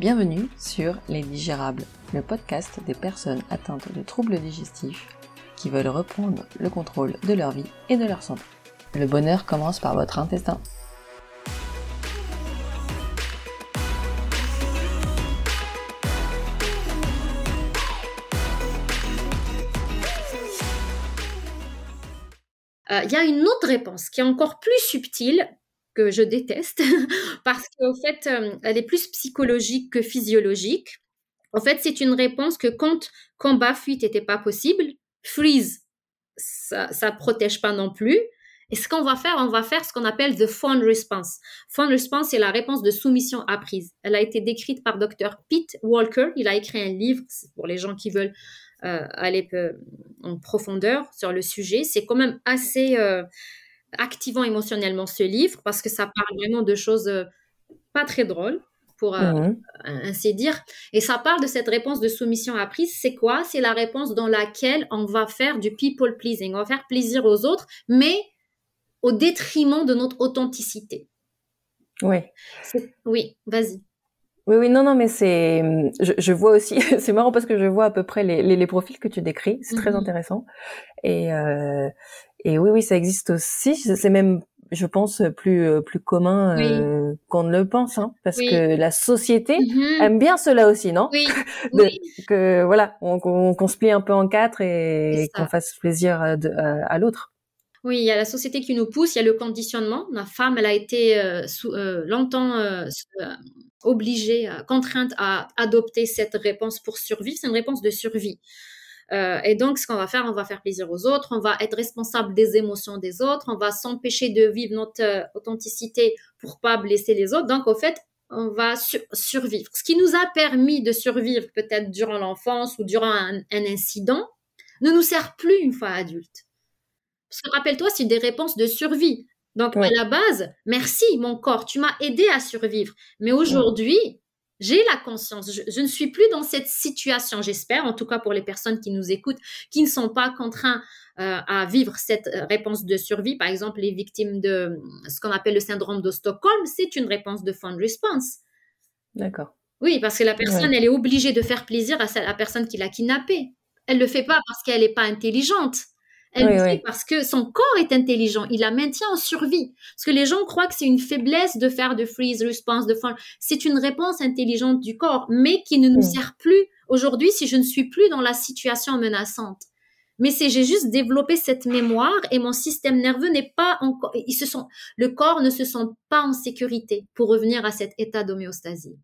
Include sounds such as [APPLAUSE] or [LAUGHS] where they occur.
Bienvenue sur Les Digérables, le podcast des personnes atteintes de troubles digestifs qui veulent reprendre le contrôle de leur vie et de leur santé. Le bonheur commence par votre intestin. Euh, il y a une autre réponse qui est encore plus subtile, que je déteste, [LAUGHS] parce qu'en fait, euh, elle est plus psychologique que physiologique. En fait, c'est une réponse que quand combat, fuite n'était pas possible, freeze, ça ne protège pas non plus. Et ce qu'on va faire, on va faire ce qu'on appelle the fawn response. Fawn response, c'est la réponse de soumission apprise. Elle a été décrite par Dr. Pete Walker. Il a écrit un livre pour les gens qui veulent euh, aller en profondeur sur le sujet. C'est quand même assez euh, activant émotionnellement ce livre parce que ça parle vraiment de choses euh, pas très drôles pour mmh ainsi dire. Et ça parle de cette réponse de soumission apprise. C'est quoi? C'est la réponse dans laquelle on va faire du people pleasing. On va faire plaisir aux autres, mais au détriment de notre authenticité. Oui. Oui, vas-y. Oui, oui, non, non, mais c'est, je, vois aussi, [LAUGHS] c'est marrant parce que je vois à peu près les, les, profils que tu décris, c'est très mhm. intéressant. Et, euh, et oui, oui, ça existe aussi. C'est même, je pense, plus plus commun euh, qu'on ne le pense, hein, parce que la société mhm. aime bien cela aussi, non? [LAUGHS] Oui. Que voilà, on, qu'on se plie un peu en quatre et, qu'on fasse plaisir à, à l'autre. Oui, il y a la société qui nous pousse, il y a le conditionnement. La femme, elle a été euh, euh, longtemps euh, obligée, contrainte à adopter cette réponse pour survivre. C'est une réponse de survie. Et donc, ce qu'on va faire, on va faire plaisir aux autres, on va être responsable des émotions des autres, on va s'empêcher de vivre notre authenticité pour pas blesser les autres. Donc, au fait, on va survivre. Ce qui nous a permis de survivre peut-être durant l'enfance ou durant un, un incident ne nous sert plus une fois adulte. Parce que rappelle-toi, c'est des réponses de survie. Donc, à la base, merci, mon corps, tu m'as aidé à survivre. Mais aujourd'hui, j'ai la conscience. Je, ne suis plus dans cette situation, j'espère, en tout cas pour les personnes qui nous écoutent, qui ne sont pas contraints euh, à vivre cette euh, réponse de survie. Par exemple, les victimes de ce qu'on appelle le syndrome de Stockholm, c'est une réponse de fund response. D'accord. Oui, parce que la personne, elle est obligée de faire plaisir à la personne qui l'a kidnappée. Elle ne le fait pas parce qu'elle n'est pas intelligente. Elle le fait parce que son corps est intelligent, il la maintient en survie. Parce que les gens croient que c'est une faiblesse de faire de freeze response, de fawn. C'est une réponse intelligente du corps, mais qui ne nous sert plus aujourd'hui si je ne suis plus dans la situation menaçante. Mais c'est j'ai juste développé cette mémoire et mon système nerveux n'est pas encore, ils se sont, le corps ne se sent pas en sécurité pour revenir à cet état d'homéostasie.